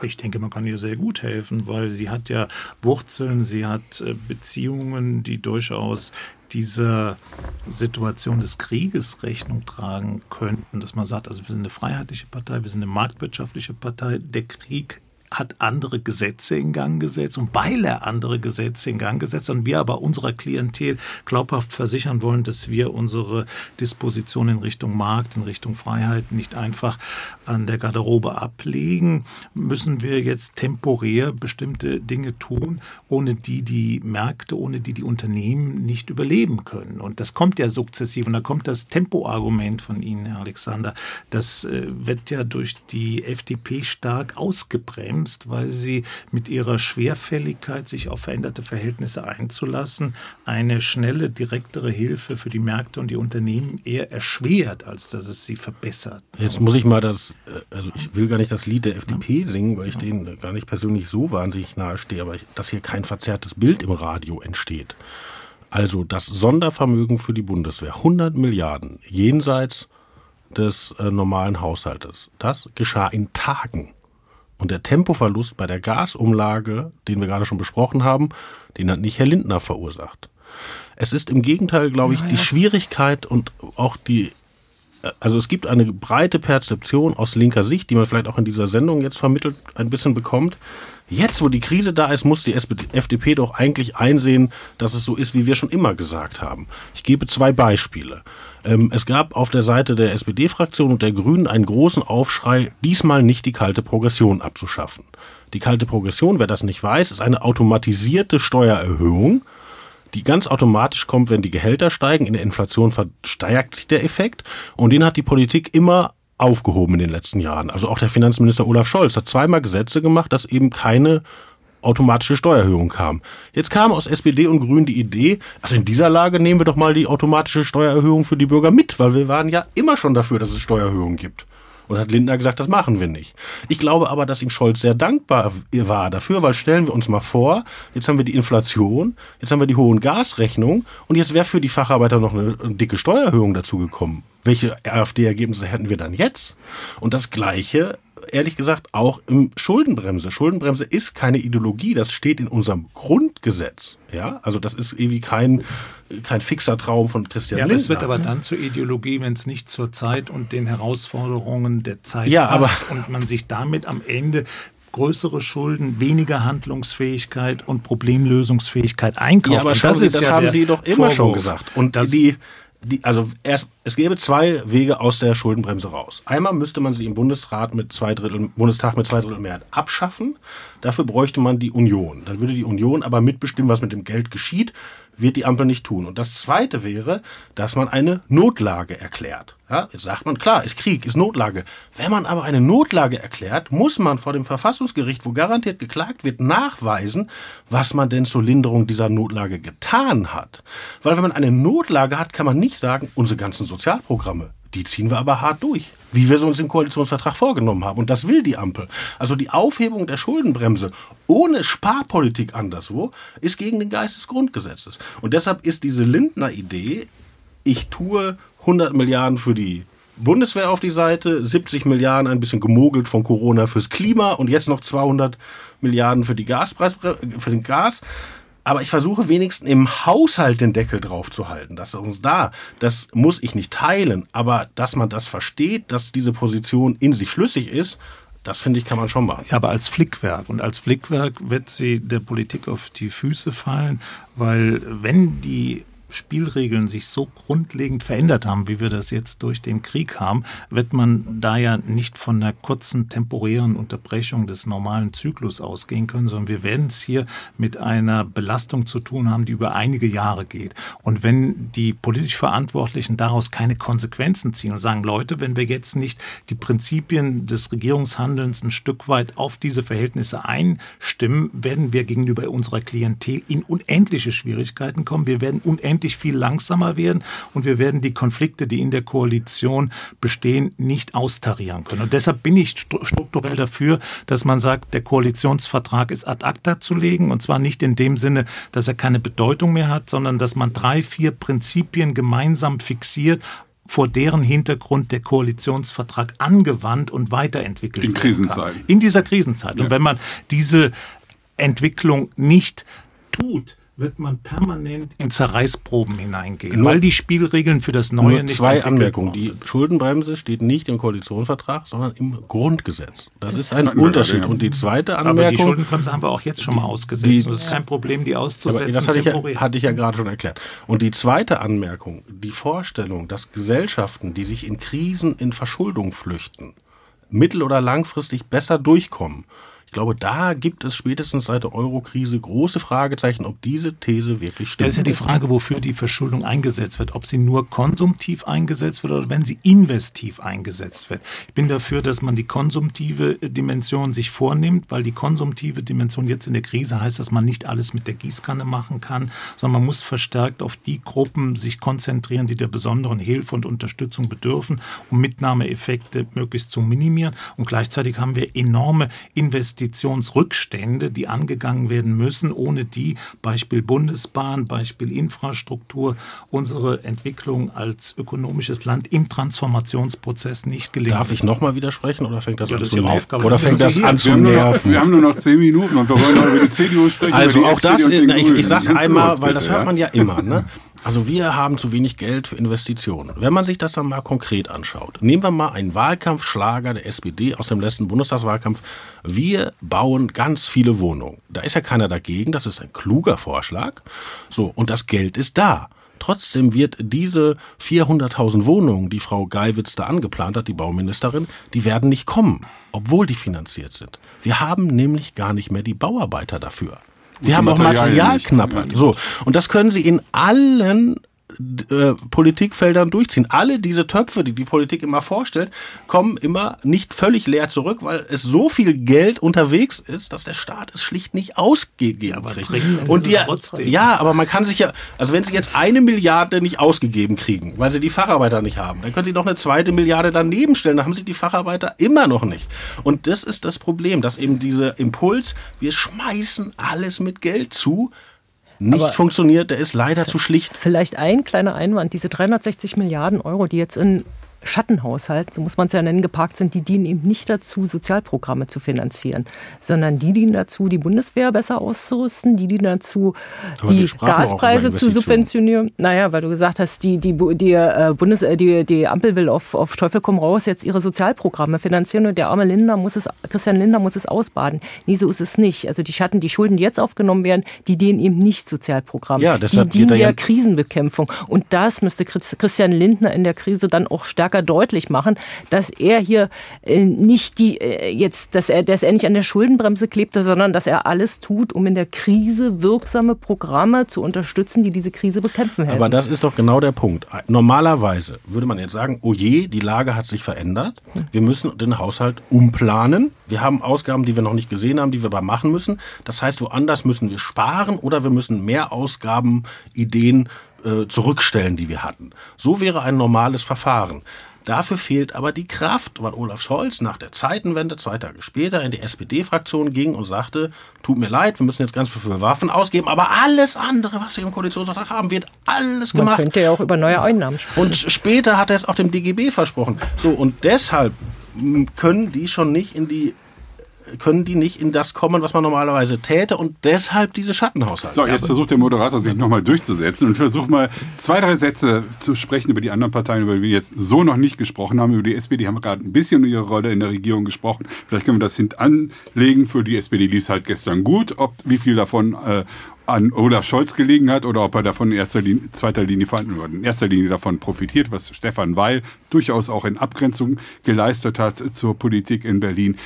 Ich denke, man kann ihr sehr gut helfen, weil sie hat ja Wurzeln, sie hat äh, Beziehungen, die durchaus dieser Situation des Krieges Rechnung tragen könnten, dass man sagt, also wir sind eine freiheitliche Partei, wir sind eine marktwirtschaftliche Partei, der Krieg hat andere Gesetze in Gang gesetzt und weil er andere Gesetze in Gang gesetzt hat und wir aber unserer Klientel glaubhaft versichern wollen, dass wir unsere Disposition in Richtung Markt, in Richtung Freiheit nicht einfach an der Garderobe ablegen, müssen wir jetzt temporär bestimmte Dinge tun, ohne die die Märkte, ohne die die Unternehmen nicht überleben können. Und das kommt ja sukzessiv und da kommt das Tempoargument von Ihnen, Herr Alexander. Das äh, wird ja durch die FDP stark ausgebremst, weil sie mit ihrer Schwerfälligkeit, sich auf veränderte Verhältnisse einzulassen, eine schnelle, direktere Hilfe für die Märkte und die Unternehmen eher erschwert, als dass es sie verbessert. Jetzt muss ich mal das, äh, also ich will gar nicht das Lied der FDP singen, weil ich denen gar nicht persönlich so wahnsinnig nahe stehe, aber ich, dass hier kein verzerrtes Bild im Radio entsteht. Also das Sondervermögen für die Bundeswehr, 100 Milliarden jenseits des äh, normalen Haushaltes, das geschah in Tagen. Und der Tempoverlust bei der Gasumlage, den wir gerade schon besprochen haben, den hat nicht Herr Lindner verursacht. Es ist im Gegenteil, glaube ich, die Schwierigkeit und auch die also es gibt eine breite Perzeption aus linker Sicht, die man vielleicht auch in dieser Sendung jetzt vermittelt ein bisschen bekommt. Jetzt, wo die Krise da ist, muss die FDP doch eigentlich einsehen, dass es so ist, wie wir schon immer gesagt haben. Ich gebe zwei Beispiele. Ähm, Es gab auf der Seite der SPD-Fraktion und der Grünen einen großen Aufschrei, diesmal nicht die kalte Progression abzuschaffen. Die kalte Progression, wer das nicht weiß, ist eine automatisierte Steuererhöhung, die ganz automatisch kommt, wenn die Gehälter steigen. In der Inflation verstärkt sich der Effekt. Und den hat die Politik immer aufgehoben in den letzten Jahren. Also auch der Finanzminister Olaf Scholz hat zweimal Gesetze gemacht, dass eben keine automatische Steuererhöhung kam. Jetzt kam aus SPD und Grünen die Idee, also in dieser Lage nehmen wir doch mal die automatische Steuererhöhung für die Bürger mit, weil wir waren ja immer schon dafür, dass es Steuererhöhungen gibt. Und hat Lindner gesagt, das machen wir nicht. Ich glaube aber, dass ihm Scholz sehr dankbar war dafür, weil stellen wir uns mal vor, jetzt haben wir die Inflation, jetzt haben wir die hohen Gasrechnungen und jetzt wäre für die Facharbeiter noch eine dicke Steuererhöhung dazu gekommen. Welche AfD-Ergebnisse hätten wir dann jetzt? Und das Gleiche ehrlich gesagt auch im Schuldenbremse. Schuldenbremse ist keine Ideologie, das steht in unserem Grundgesetz. Ja, also das ist irgendwie kein, kein fixer Traum von Christian ja, Lindner. Es wird aber dann zur Ideologie, wenn es nicht zur Zeit und den Herausforderungen der Zeit ja, passt und man sich damit am Ende größere Schulden, weniger Handlungsfähigkeit und Problemlösungsfähigkeit einkauft. Ja, aber das, Sie, das ja haben Sie doch immer Vorwurf. schon gesagt. Und das, die, die, also erst, es gäbe zwei Wege aus der Schuldenbremse raus. Einmal müsste man sie im Bundesrat mit zwei Drittel, Bundestag mit zwei Drittel Mehrheit abschaffen. Dafür bräuchte man die Union. Dann würde die Union aber mitbestimmen, was mit dem Geld geschieht wird die Ampel nicht tun. Und das Zweite wäre, dass man eine Notlage erklärt. Ja, jetzt sagt man, klar, ist Krieg, ist Notlage. Wenn man aber eine Notlage erklärt, muss man vor dem Verfassungsgericht, wo garantiert geklagt wird, nachweisen, was man denn zur Linderung dieser Notlage getan hat. Weil wenn man eine Notlage hat, kann man nicht sagen, unsere ganzen Sozialprogramme, die ziehen wir aber hart durch, wie wir es uns im Koalitionsvertrag vorgenommen haben. Und das will die Ampel. Also die Aufhebung der Schuldenbremse ohne Sparpolitik anderswo ist gegen den Geist des Grundgesetzes. Und deshalb ist diese Lindner Idee, ich tue 100 Milliarden für die Bundeswehr auf die Seite, 70 Milliarden ein bisschen gemogelt von Corona fürs Klima und jetzt noch 200 Milliarden für die Gaspreis für den Gas aber ich versuche wenigstens im Haushalt den Deckel drauf zu halten. Das ist uns da. Das muss ich nicht teilen. Aber dass man das versteht, dass diese Position in sich schlüssig ist, das finde ich, kann man schon machen. Ja, aber als Flickwerk. Und als Flickwerk wird sie der Politik auf die Füße fallen, weil wenn die Spielregeln sich so grundlegend verändert haben, wie wir das jetzt durch den Krieg haben, wird man da ja nicht von einer kurzen temporären Unterbrechung des normalen Zyklus ausgehen können, sondern wir werden es hier mit einer Belastung zu tun haben, die über einige Jahre geht. Und wenn die politisch Verantwortlichen daraus keine Konsequenzen ziehen und sagen, Leute, wenn wir jetzt nicht die Prinzipien des Regierungshandelns ein Stück weit auf diese Verhältnisse einstimmen, werden wir gegenüber unserer Klientel in unendliche Schwierigkeiten kommen. Wir werden unendlich endlich viel langsamer werden und wir werden die Konflikte, die in der Koalition bestehen, nicht austarieren können. Und deshalb bin ich strukturell dafür, dass man sagt, der Koalitionsvertrag ist ad acta zu legen und zwar nicht in dem Sinne, dass er keine Bedeutung mehr hat, sondern dass man drei, vier Prinzipien gemeinsam fixiert, vor deren Hintergrund der Koalitionsvertrag angewandt und weiterentwickelt wird. In Krisenzeiten. In dieser Krisenzeit. Ja. Und wenn man diese Entwicklung nicht tut, wird man permanent in Zerreißproben hineingehen, nur, weil die Spielregeln für das Neue nur nicht zwei Anmerkungen. Die Schuldenbremse steht nicht im Koalitionsvertrag, sondern im Grundgesetz. Das, das ist ein Unterschied. Und die zweite Anmerkung. Aber die Schuldenbremse haben wir auch jetzt schon mal ausgesetzt. Die, das ist kein Problem, die auszusetzen. Das hatte ich, ja, hatte ich ja gerade schon erklärt. Und die zweite Anmerkung, die Vorstellung, dass Gesellschaften, die sich in Krisen in Verschuldung flüchten, mittel- oder langfristig besser durchkommen ich glaube, da gibt es spätestens seit der Eurokrise große Fragezeichen, ob diese These wirklich stimmt. Das ist ja die Frage, wofür die Verschuldung eingesetzt wird. Ob sie nur konsumtiv eingesetzt wird oder wenn sie investiv eingesetzt wird. Ich bin dafür, dass man die konsumtive Dimension sich vornimmt, weil die konsumtive Dimension jetzt in der Krise heißt, dass man nicht alles mit der Gießkanne machen kann, sondern man muss verstärkt auf die Gruppen sich konzentrieren, die der besonderen Hilfe und Unterstützung bedürfen, um Mitnahmeeffekte möglichst zu minimieren. Und gleichzeitig haben wir enorme Investitionen Investitionsrückstände, die angegangen werden müssen, ohne die Beispiel Bundesbahn, Beispiel Infrastruktur, unsere Entwicklung als ökonomisches Land im Transformationsprozess nicht gelingt. Darf ich nochmal widersprechen oder fängt das ja, an zu nerven? Oder fängt das an zu nerven? Wir haben nur noch zehn Minuten und wir wollen noch über die CDU sprechen. Also auch das, ich, ich sage es einmal, weil das hört man ja immer. Ne? <laughs> Also wir haben zu wenig Geld für Investitionen. Wenn man sich das dann mal konkret anschaut, nehmen wir mal einen Wahlkampfschlager der SPD aus dem letzten Bundestagswahlkampf. Wir bauen ganz viele Wohnungen. Da ist ja keiner dagegen, das ist ein kluger Vorschlag. So, und das Geld ist da. Trotzdem wird diese 400.000 Wohnungen, die Frau Geiwitz da angeplant hat, die Bauministerin, die werden nicht kommen, obwohl die finanziert sind. Wir haben nämlich gar nicht mehr die Bauarbeiter dafür. Wir haben auch Materialknappheit. So. Und das können Sie in allen äh, Politikfeldern durchziehen. Alle diese Töpfe, die die Politik immer vorstellt, kommen immer nicht völlig leer zurück, weil es so viel Geld unterwegs ist, dass der Staat es schlicht nicht ausgegeben kriegt. Und die, ja, aber man kann sich ja, also wenn sie jetzt eine Milliarde nicht ausgegeben kriegen, weil sie die Facharbeiter nicht haben, dann können sie noch eine zweite Milliarde daneben stellen, dann haben sie die Facharbeiter immer noch nicht. Und das ist das Problem, dass eben dieser Impuls, wir schmeißen alles mit Geld zu, nicht Aber funktioniert, der ist leider zu schlicht. Vielleicht ein kleiner Einwand, diese 360 Milliarden Euro, die jetzt in Schattenhaushalt, so muss man es ja nennen, geparkt sind, die dienen eben nicht dazu, Sozialprogramme zu finanzieren, sondern die dienen dazu, die Bundeswehr besser auszurüsten, die dienen dazu, Aber die Gaspreise zu subventionieren. Naja, weil du gesagt hast, die, die, die, äh, Bundes, äh, die, die Ampel will auf, auf Teufel komm raus jetzt ihre Sozialprogramme finanzieren und der arme Lindner muss es, Christian Lindner muss es ausbaden. Nee, so ist es nicht. Also die Schatten, die Schulden, die jetzt aufgenommen werden, die dienen eben nicht Sozialprogramme. Ja, die dienen der ja Krisenbekämpfung. Und das müsste Christian Lindner in der Krise dann auch stärker stärker deutlich machen, dass er hier äh, nicht die äh, jetzt, dass er, dass er nicht an der Schuldenbremse klebte, sondern dass er alles tut, um in der Krise wirksame Programme zu unterstützen, die diese Krise bekämpfen helfen. Aber das ist doch genau der Punkt. Normalerweise würde man jetzt sagen, oh je, die Lage hat sich verändert. Wir müssen den Haushalt umplanen. Wir haben Ausgaben, die wir noch nicht gesehen haben, die wir aber machen müssen. Das heißt, woanders müssen wir sparen oder wir müssen mehr Ausgaben, Ideen äh, zurückstellen, die wir hatten. So wäre ein normales Verfahren. Dafür fehlt aber die Kraft, weil Olaf Scholz nach der Zeitenwende zwei Tage später in die SPD-Fraktion ging und sagte, tut mir leid, wir müssen jetzt ganz viel für Waffen ausgeben, aber alles andere, was wir im Koalitionsvertrag haben, wird alles gemacht. Man könnte ja auch über neue Einnahmen sprechen. Und später hat er es auch dem DGB versprochen. So, und deshalb können die schon nicht in die können die nicht in das kommen, was man normalerweise täte und deshalb diese Schattenhaushalte. So, jetzt versucht der Moderator sich nochmal durchzusetzen und versucht mal zwei, drei Sätze zu sprechen über die anderen Parteien, über die wir jetzt so noch nicht gesprochen haben. Über die SPD haben wir gerade ein bisschen über ihre Rolle in der Regierung gesprochen. Vielleicht können wir das hintanlegen. Für die SPD lief es halt gestern gut. Ob wie viel davon äh, an Olaf Scholz gelegen hat oder ob er davon in erster Linie, zweiter Linie in erster Linie davon profitiert, was Stefan Weil durchaus auch in Abgrenzung geleistet hat zur Politik in Berlin.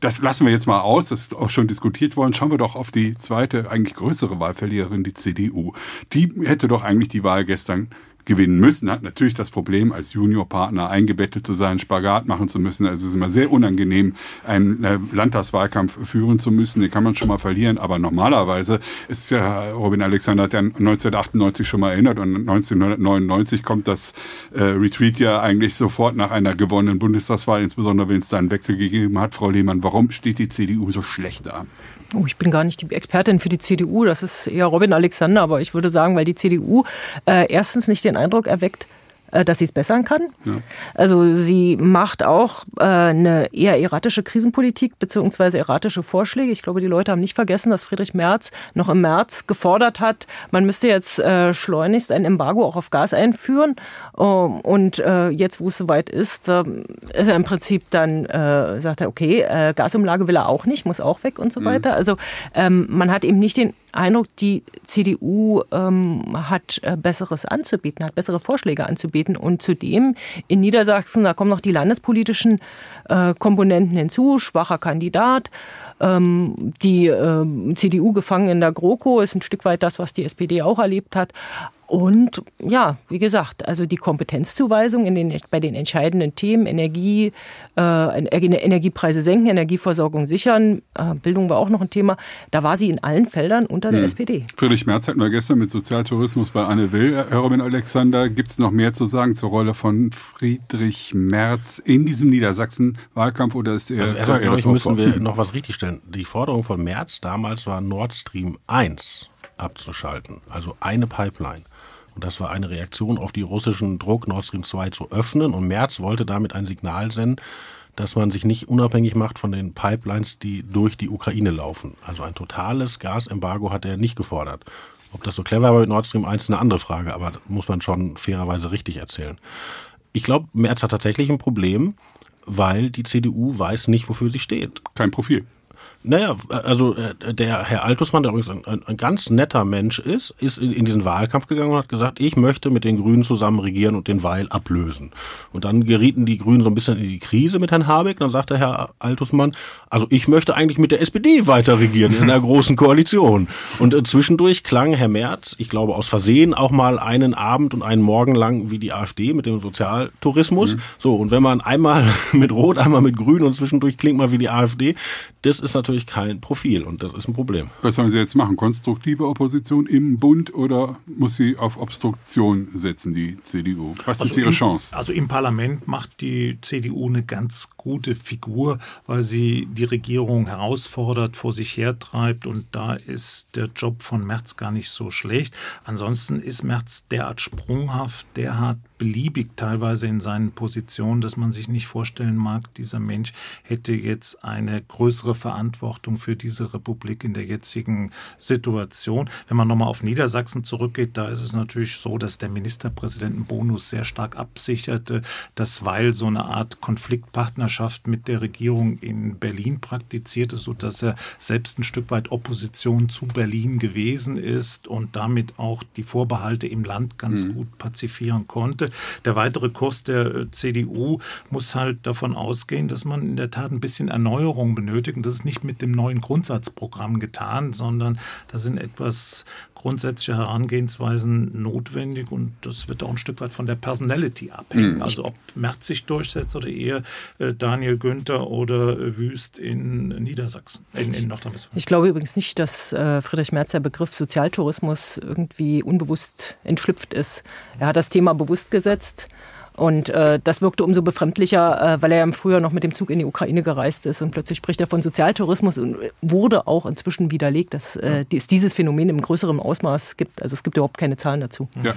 Das lassen wir jetzt mal aus, das ist auch schon diskutiert worden. Schauen wir doch auf die zweite, eigentlich größere Wahlverliererin, die CDU. Die hätte doch eigentlich die Wahl gestern gewinnen müssen, hat natürlich das Problem, als Juniorpartner eingebettet zu sein, Spagat machen zu müssen. Also es ist immer sehr unangenehm, einen äh, Landtagswahlkampf führen zu müssen. Den kann man schon mal verlieren. Aber normalerweise ist ja, Robin Alexander hat ja 1998 schon mal erinnert und 1999 kommt das äh, Retreat ja eigentlich sofort nach einer gewonnenen Bundestagswahl, insbesondere wenn es da einen Wechsel gegeben hat. Frau Lehmann, warum steht die CDU so schlecht da? Oh, ich bin gar nicht die Expertin für die CDU, das ist eher Robin Alexander, aber ich würde sagen, weil die CDU äh, erstens nicht den Eindruck erweckt, dass sie es bessern kann. Ja. Also sie macht auch äh, eine eher erratische Krisenpolitik beziehungsweise erratische Vorschläge. Ich glaube, die Leute haben nicht vergessen, dass Friedrich Merz noch im März gefordert hat, man müsste jetzt äh, schleunigst ein Embargo auch auf Gas einführen. Ähm, und jetzt, wo es soweit ist, ähm, ist er im Prinzip dann, sagt er, okay, Gasumlage will er auch nicht, muss auch weg und so mhm. weiter. Also ähm, man hat eben nicht den Eindruck, die CDU hat Besseres anzubieten, hat bessere Vorschläge anzubieten. Und zudem in Niedersachsen, da kommen noch die landespolitischen äh, Komponenten hinzu, schwacher Kandidat. Ähm, die äh, CDU gefangen in der GroKo ist ein Stück weit das, was die SPD auch erlebt hat. Und ja, wie gesagt, also die Kompetenzzuweisung in den, bei den entscheidenden Themen, Energie, äh, Energiepreise senken, Energieversorgung sichern, äh, Bildung war auch noch ein Thema, da war sie in allen Feldern unter der hm. SPD. Friedrich Merz hatten wir gestern mit Sozialtourismus bei Anne Will. Herr Robin Alexander, gibt es noch mehr zu sagen zur Rolle von Friedrich Merz in diesem Niedersachsen-Wahlkampf oder ist er also erstmal, glaube ich, müssen wir noch was richtigstellen. Die Forderung von Merz damals war Nord Stream 1 abzuschalten, also eine Pipeline. Und das war eine Reaktion auf die russischen Druck, Nord Stream 2 zu öffnen. Und Merz wollte damit ein Signal senden, dass man sich nicht unabhängig macht von den Pipelines, die durch die Ukraine laufen. Also ein totales Gasembargo hat er nicht gefordert. Ob das so clever war mit Nord Stream 1 ist eine andere Frage, aber muss man schon fairerweise richtig erzählen. Ich glaube, Merz hat tatsächlich ein Problem, weil die CDU weiß nicht, wofür sie steht. Kein Profil. Naja, also äh, der Herr Altusmann, der übrigens ein, ein, ganz netter Mensch ist, ist in, diesen Wahlkampf gegangen und hat gesagt, ich möchte mit den Grünen zusammen regieren und den Weil ablösen. Und dann gerieten die Grünen so ein bisschen in die Krise mit Herrn Habeck. Dann sagte Herr Altusmann, also ich möchte eigentlich mit der SPD weiter regieren in einer großen Koalition. Und äh, zwischendurch klang Herr Merz, ich glaube aus Versehen, auch mal einen Abend und einen Morgen lang wie die AfD mit dem Sozialtourismus. Mhm. So, und wenn man einmal <laughs> mit Rot, einmal mit Grün und zwischendurch klingt mal wie die AfD, das ist natürlich kein Profil und das ist ein Problem. Was sollen Sie jetzt machen? Konstruktive Opposition im Bund oder muss sie auf Obstruktion setzen, die CDU? Was also ist ihre im, Chance? Also im Parlament macht die CDU eine ganz gute Figur, weil sie die Regierung herausfordert, vor sich hertreibt und da ist der Job von Merz gar nicht so schlecht. Ansonsten ist Merz derart sprunghaft, der hat beliebig teilweise in seinen Positionen, dass man sich nicht vorstellen mag, dieser Mensch hätte jetzt eine größere Verantwortung für diese Republik in der jetzigen Situation. Wenn man nochmal auf Niedersachsen zurückgeht, da ist es natürlich so, dass der Ministerpräsidentenbonus sehr stark absicherte, dass weil so eine Art Konfliktpartnerschaft mit der Regierung in Berlin praktizierte, so dass er selbst ein Stück weit Opposition zu Berlin gewesen ist und damit auch die Vorbehalte im Land ganz mhm. gut pazifieren konnte. Der weitere Kurs der äh, CDU muss halt davon ausgehen, dass man in der Tat ein bisschen Erneuerung benötigt. Und das ist nicht mit dem neuen Grundsatzprogramm getan, sondern da sind etwas grundsätzliche Herangehensweisen notwendig und das wird auch ein Stück weit von der Personality abhängen. Mhm. Also ob Merz sich durchsetzt oder eher äh, Daniel Günther oder äh, Wüst in Niedersachsen, in, in Nordrhein-Westfalen. Ich glaube übrigens nicht, dass äh, Friedrich Merz der Begriff Sozialtourismus irgendwie unbewusst entschlüpft ist. Er hat das Thema bewusst gesetzt und äh, das wirkte umso befremdlicher, äh, weil er ja im Frühjahr noch mit dem Zug in die Ukraine gereist ist und plötzlich spricht er von Sozialtourismus und wurde auch inzwischen widerlegt, dass äh, es dieses Phänomen im größeren Ausmaß gibt. Also es gibt überhaupt keine Zahlen dazu. Ja.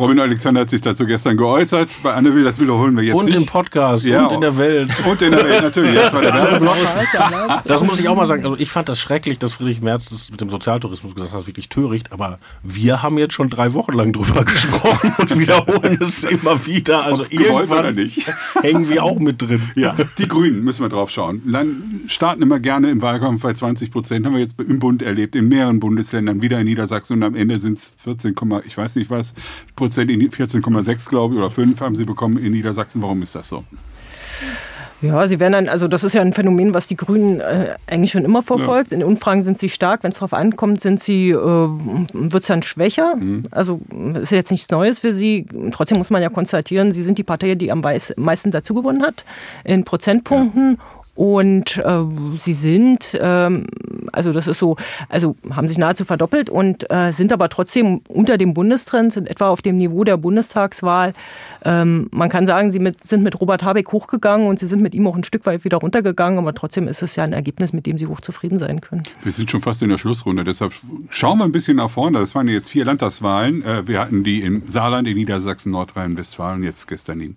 Robin Alexander hat sich dazu gestern geäußert. Bei Anne Will, das wiederholen wir jetzt und nicht. Und im Podcast ja, und in der Welt. Und in der Welt, natürlich. Das, war der <laughs> das, das muss ich auch mal sagen. Also ich fand das schrecklich, dass Friedrich Merz das mit dem Sozialtourismus gesagt hat, wirklich töricht. Aber wir haben jetzt schon drei Wochen lang drüber <laughs> gesprochen und wiederholen es immer wieder. Also Ob irgendwann nicht. <laughs> hängen wir auch mit drin. Ja, die Grünen müssen wir drauf schauen. Land starten immer gerne im Wahlkampf bei 20 Prozent. Haben wir jetzt im Bund erlebt, in mehreren Bundesländern, wieder in Niedersachsen und am Ende sind es 14, ich weiß nicht was, Prozent, 14,6 glaube ich oder 5 haben sie bekommen in Niedersachsen. Warum ist das so? Ja, sie werden dann, also das ist ja ein Phänomen, was die Grünen äh, eigentlich schon immer verfolgt. Ja. In Umfragen sind sie stark, wenn es darauf ankommt, sind sie, äh, wird es dann schwächer. Mhm. Also ist jetzt nichts Neues für sie. Trotzdem muss man ja konstatieren, sie sind die Partei, die am meisten dazugewonnen hat in Prozentpunkten. Ja. Und äh, sie sind, ähm, also das ist so, also haben sich nahezu verdoppelt und äh, sind aber trotzdem unter dem Bundestrend, sind etwa auf dem Niveau der Bundestagswahl. Ähm, man kann sagen, sie mit, sind mit Robert Habeck hochgegangen und sie sind mit ihm auch ein Stück weit wieder runtergegangen, aber trotzdem ist es ja ein Ergebnis, mit dem sie hochzufrieden sein können. Wir sind schon fast in der Schlussrunde, deshalb schauen wir ein bisschen nach vorne. Das waren jetzt vier Landtagswahlen. Äh, wir hatten die im Saarland, in Niedersachsen, Nordrhein-Westfalen, jetzt gestern in,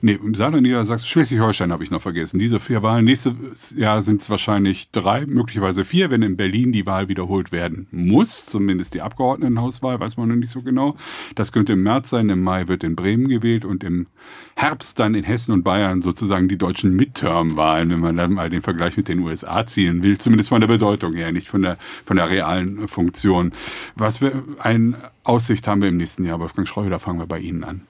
nee, im Saarland, Niedersachsen, Schleswig-Holstein habe ich noch vergessen. Diese vier Wahlen nächstes Jahr sind es wahrscheinlich drei, möglicherweise vier, wenn in Berlin die Wahl wiederholt werden muss. Zumindest die Abgeordnetenhauswahl, weiß man noch nicht so genau. Das könnte im März sein, im Mai wird in Bremen gewählt und im Herbst dann in Hessen und Bayern sozusagen die deutschen Midterm-Wahlen, wenn man dann mal den Vergleich mit den USA zielen will, zumindest von der Bedeutung her, nicht von der, von der realen Funktion. Was wir, eine Aussicht haben wir im nächsten Jahr, Wolfgang Schreuder, fangen wir bei Ihnen an.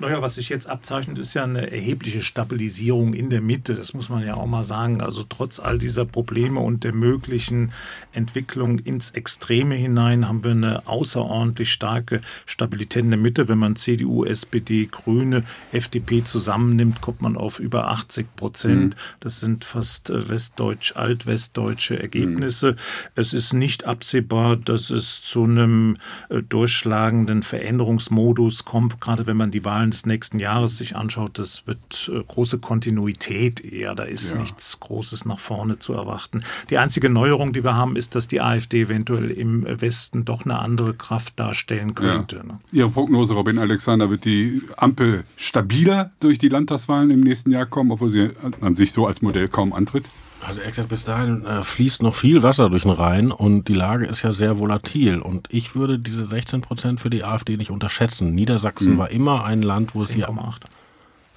Naja, was sich jetzt abzeichnet, ist ja eine erhebliche Stabilisierung in der Mitte. Das muss man ja auch mal sagen. Also trotz all dieser Probleme und der möglichen Entwicklung ins Extreme hinein haben wir eine außerordentlich starke Stabilität in der Mitte. Wenn man CDU, SPD, Grüne, FDP zusammennimmt, kommt man auf über 80 Prozent. Mhm. Das sind fast äh, westdeutsch, altwestdeutsche Ergebnisse. Mhm. Es ist nicht absehbar, dass es zu einem äh, durchschlagenden Veränderungsmodus kommt, gerade wenn man die Wahlen Zahlen des nächsten Jahres sich anschaut, das wird äh, große Kontinuität eher. Da ist ja. nichts Großes nach vorne zu erwarten. Die einzige Neuerung, die wir haben, ist, dass die AfD eventuell im Westen doch eine andere Kraft darstellen könnte. Ja. Ne? Ihre Prognose, Robin Alexander, wird die Ampel stabiler durch die Landtagswahlen im nächsten Jahr kommen, obwohl sie an sich so als Modell kaum antritt? Also exakt bis dahin äh, fließt noch viel Wasser durch den Rhein und die Lage ist ja sehr volatil. Und ich würde diese 16 Prozent für die AfD nicht unterschätzen. Niedersachsen mhm. war immer ein Land, wo es die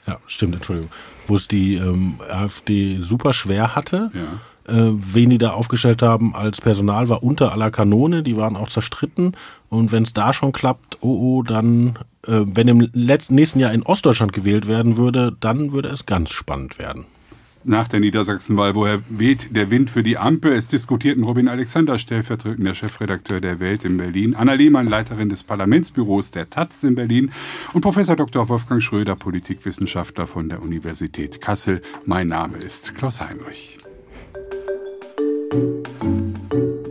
ja, stimmt, Entschuldigung, wo es die ähm, AfD super schwer hatte. Ja. äh, wen die da aufgestellt haben als Personal war unter aller Kanone, die waren auch zerstritten und wenn es da schon klappt, oh oh, dann, äh, wenn im letzten, nächsten Jahr in Ostdeutschland gewählt werden würde, dann würde es ganz spannend werden nach der Niedersachsenwahl. Woher weht der Wind für die Ampel? Es diskutierten Robin Alexander, stellvertretender Chefredakteur der Welt in Berlin, Anna Lehmann, Leiterin des Parlamentsbüros der Taz in Berlin und Professor Dr. Wolfgang Schröder, Politikwissenschaftler von der Universität Kassel. Mein Name ist Klaus Heinrich.